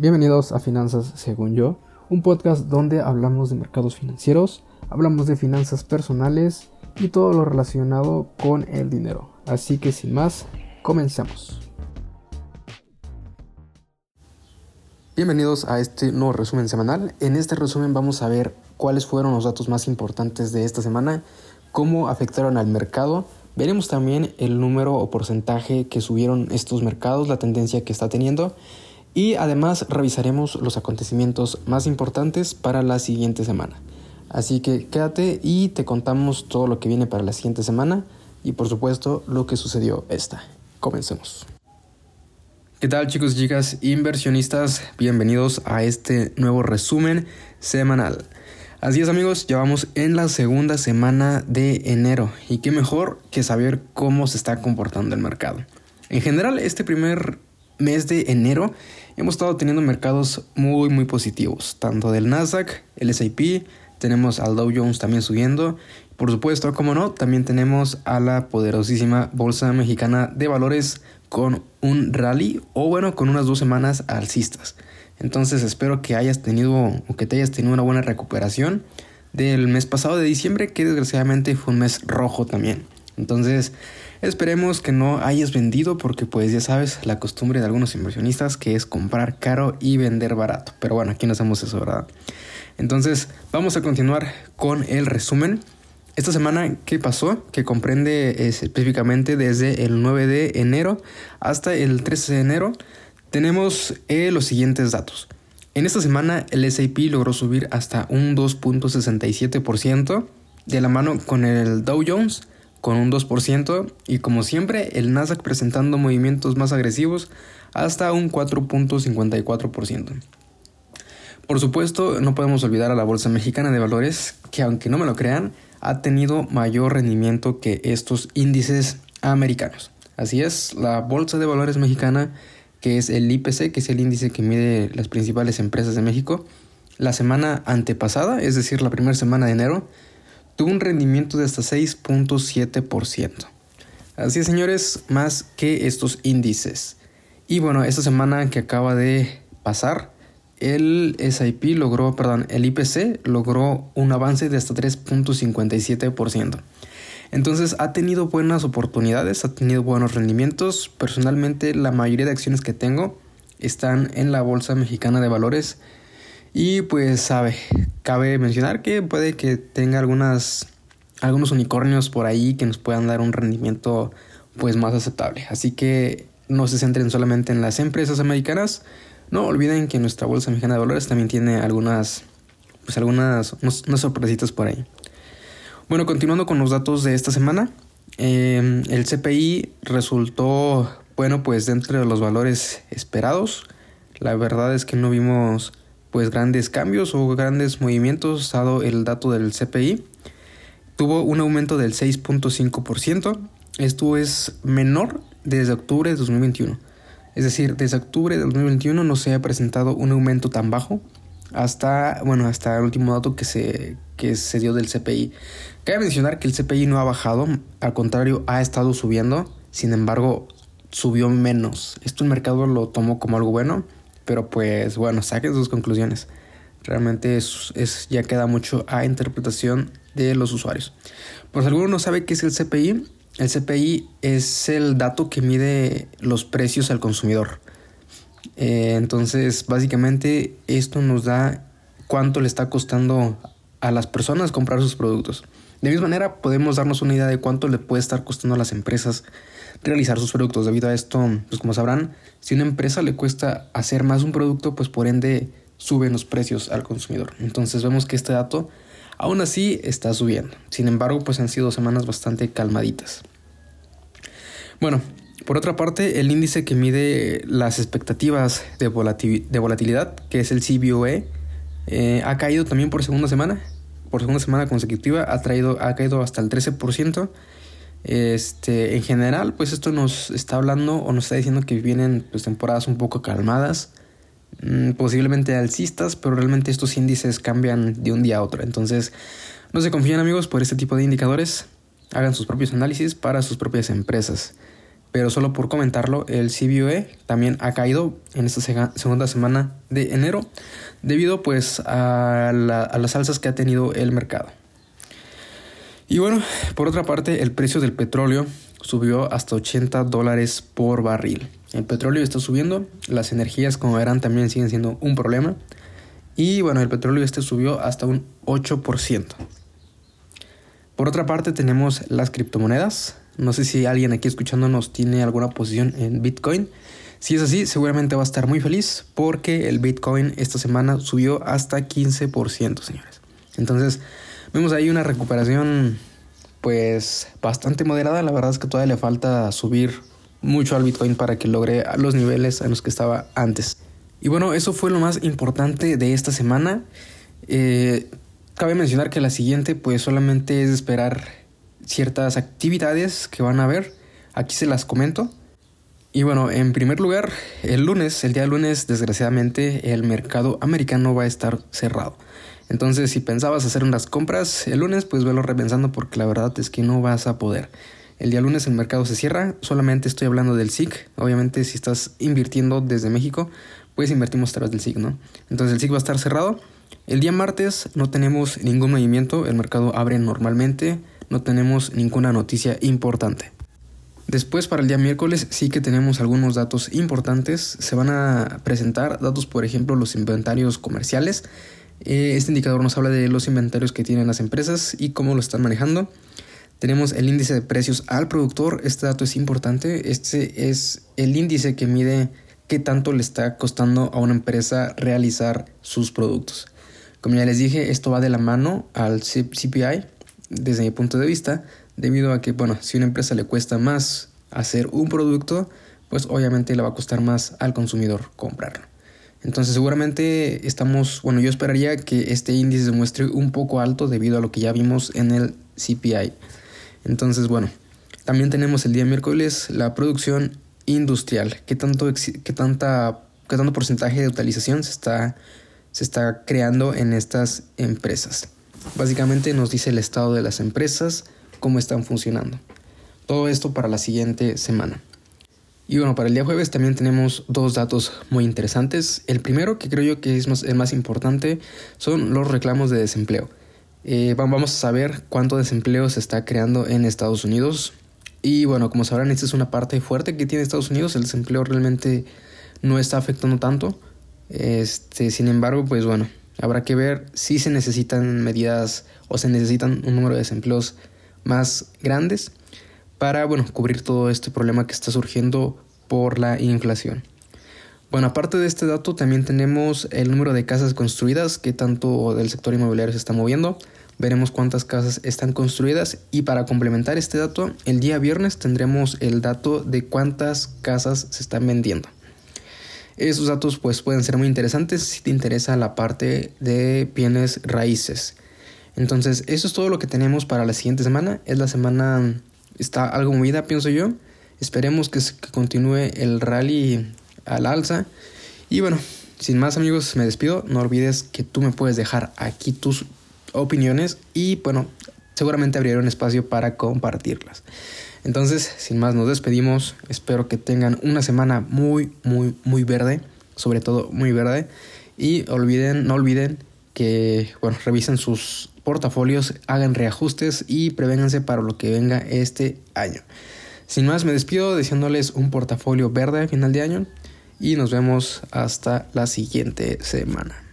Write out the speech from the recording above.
Bienvenidos a Finanzas según yo, un podcast donde hablamos de mercados financieros, hablamos de finanzas personales y todo lo relacionado con el dinero. Así que sin más, comencemos. Bienvenidos a este nuevo resumen semanal. En este resumen vamos a ver cuáles fueron los datos más importantes de esta semana, cómo afectaron al mercado. Veremos también el número o porcentaje que subieron estos mercados, la tendencia que está teniendo y además revisaremos los acontecimientos más importantes para la siguiente semana. Así que quédate y te contamos todo lo que viene para la siguiente semana y por supuesto lo que sucedió esta. Comencemos. ¿Qué tal chicos y chicas inversionistas? Bienvenidos a este nuevo resumen semanal. Así es amigos, ya vamos en la segunda semana de enero y qué mejor que saber cómo se está comportando el mercado. En general, este primer mes de enero hemos estado teniendo mercados muy muy positivos, tanto del Nasdaq, el S&P, tenemos al Dow Jones también subiendo, por supuesto, como no, también tenemos a la poderosísima Bolsa Mexicana de Valores con un rally o bueno, con unas dos semanas alcistas. Entonces espero que hayas tenido o que te hayas tenido una buena recuperación del mes pasado de diciembre, que desgraciadamente fue un mes rojo también. Entonces, Esperemos que no hayas vendido porque pues ya sabes la costumbre de algunos inversionistas que es comprar caro y vender barato. Pero bueno, aquí no hacemos eso, ¿verdad? Entonces vamos a continuar con el resumen. Esta semana, ¿qué pasó? Que comprende específicamente desde el 9 de enero hasta el 13 de enero. Tenemos eh, los siguientes datos. En esta semana el S&P logró subir hasta un 2.67% de la mano con el Dow Jones con un 2% y como siempre el Nasdaq presentando movimientos más agresivos hasta un 4.54%. Por supuesto, no podemos olvidar a la Bolsa Mexicana de Valores, que aunque no me lo crean, ha tenido mayor rendimiento que estos índices americanos. Así es, la Bolsa de Valores Mexicana, que es el IPC, que es el índice que mide las principales empresas de México, la semana antepasada, es decir, la primera semana de enero, tuvo un rendimiento de hasta 6.7%. Así es, señores, más que estos índices. Y bueno, esta semana que acaba de pasar, el SIP logró, perdón, el IPC logró un avance de hasta 3.57%. Entonces ha tenido buenas oportunidades, ha tenido buenos rendimientos. Personalmente la mayoría de acciones que tengo están en la Bolsa Mexicana de Valores y pues sabe, cabe mencionar que puede que tenga algunas algunos unicornios por ahí que nos puedan dar un rendimiento pues más aceptable. Así que no se centren solamente en las empresas americanas. No olviden que nuestra bolsa mexicana de valores también tiene algunas pues algunas unas sorpresitas por ahí. Bueno, continuando con los datos de esta semana, eh, el CPI resultó bueno pues dentro de los valores esperados. La verdad es que no vimos pues grandes cambios o grandes movimientos dado el dato del CPI. Tuvo un aumento del 6.5%. Esto es menor desde octubre de 2021. Es decir, desde octubre de 2021 no se ha presentado un aumento tan bajo hasta, bueno, hasta el último dato que se, que se dio del CPI. Cabe mencionar que el CPI no ha bajado, al contrario, ha estado subiendo, sin embargo, subió menos. Esto el mercado lo tomó como algo bueno pero pues bueno, saquen sus conclusiones. Realmente es, ya queda mucho a interpretación de los usuarios. Por si alguno no sabe qué es el CPI, el CPI es el dato que mide los precios al consumidor. Eh, entonces, básicamente esto nos da cuánto le está costando a las personas comprar sus productos. De misma manera, podemos darnos una idea de cuánto le puede estar costando a las empresas realizar sus productos. Debido a esto, pues como sabrán, si a una empresa le cuesta hacer más un producto, pues por ende suben los precios al consumidor. Entonces vemos que este dato aún así está subiendo. Sin embargo, pues han sido semanas bastante calmaditas. Bueno, por otra parte, el índice que mide las expectativas de, volatilidad, que es el CBOE, eh, ha caído también por segunda semana. Por segunda semana consecutiva ha, traído, ha caído hasta el 13%. Este, en general, pues esto nos está hablando o nos está diciendo que vienen pues, temporadas un poco calmadas, mm, posiblemente alcistas, pero realmente estos índices cambian de un día a otro. Entonces, no se confíen amigos por este tipo de indicadores, hagan sus propios análisis para sus propias empresas. Pero solo por comentarlo, el CBOE también ha caído en esta segunda semana de enero debido pues a, a las alzas que ha tenido el mercado. Y bueno, por otra parte, el precio del petróleo subió hasta 80 dólares por barril. El petróleo está subiendo, las energías como verán también siguen siendo un problema. Y bueno, el petróleo este subió hasta un 8%. Por otra parte tenemos las criptomonedas. No sé si alguien aquí escuchándonos tiene alguna posición en Bitcoin. Si es así, seguramente va a estar muy feliz porque el Bitcoin esta semana subió hasta 15%, señores. Entonces, vemos ahí una recuperación pues bastante moderada. La verdad es que todavía le falta subir mucho al Bitcoin para que logre los niveles en los que estaba antes. Y bueno, eso fue lo más importante de esta semana. Eh, Cabe mencionar que la siguiente pues solamente es esperar ciertas actividades que van a haber. Aquí se las comento. Y bueno, en primer lugar, el lunes, el día lunes, desgraciadamente, el mercado americano va a estar cerrado. Entonces, si pensabas hacer unas compras el lunes, pues velo repensando porque la verdad es que no vas a poder. El día lunes el mercado se cierra, solamente estoy hablando del SIC. Obviamente, si estás invirtiendo desde México, pues invertimos a través del SIC, ¿no? Entonces, el SIC va a estar cerrado. El día martes no tenemos ningún movimiento, el mercado abre normalmente, no tenemos ninguna noticia importante. Después para el día miércoles sí que tenemos algunos datos importantes. Se van a presentar datos, por ejemplo, los inventarios comerciales. Eh, este indicador nos habla de los inventarios que tienen las empresas y cómo lo están manejando. Tenemos el índice de precios al productor. Este dato es importante. Este es el índice que mide qué tanto le está costando a una empresa realizar sus productos. Como ya les dije, esto va de la mano al CPI desde mi punto de vista, debido a que, bueno, si a una empresa le cuesta más hacer un producto, pues obviamente le va a costar más al consumidor comprarlo. Entonces seguramente estamos, bueno, yo esperaría que este índice se muestre un poco alto debido a lo que ya vimos en el CPI. Entonces, bueno, también tenemos el día miércoles la producción industrial. ¿Qué tanto, qué tanta, qué tanto porcentaje de utilización se está se está creando en estas empresas. Básicamente nos dice el estado de las empresas, cómo están funcionando. Todo esto para la siguiente semana. Y bueno, para el día jueves también tenemos dos datos muy interesantes. El primero, que creo yo que es más, el más importante, son los reclamos de desempleo. Eh, vamos a saber cuánto desempleo se está creando en Estados Unidos. Y bueno, como sabrán, esta es una parte fuerte que tiene Estados Unidos. El desempleo realmente no está afectando tanto. Este, sin embargo, pues bueno, habrá que ver si se necesitan medidas o se necesitan un número de desempleos más grandes para, bueno, cubrir todo este problema que está surgiendo por la inflación. Bueno, aparte de este dato, también tenemos el número de casas construidas, que tanto del sector inmobiliario se está moviendo. Veremos cuántas casas están construidas y para complementar este dato, el día viernes tendremos el dato de cuántas casas se están vendiendo. Esos datos pues pueden ser muy interesantes si te interesa la parte de bienes raíces. Entonces, eso es todo lo que tenemos para la siguiente semana. Es la semana está algo movida, pienso yo. Esperemos que, que continúe el rally al alza. Y bueno, sin más amigos, me despido. No olvides que tú me puedes dejar aquí tus opiniones y bueno, seguramente abriré un espacio para compartirlas. Entonces, sin más, nos despedimos. Espero que tengan una semana muy, muy, muy verde. Sobre todo muy verde. Y olviden, no olviden que, bueno, revisen sus portafolios, hagan reajustes y prevénganse para lo que venga este año. Sin más, me despido deseándoles un portafolio verde a final de año y nos vemos hasta la siguiente semana.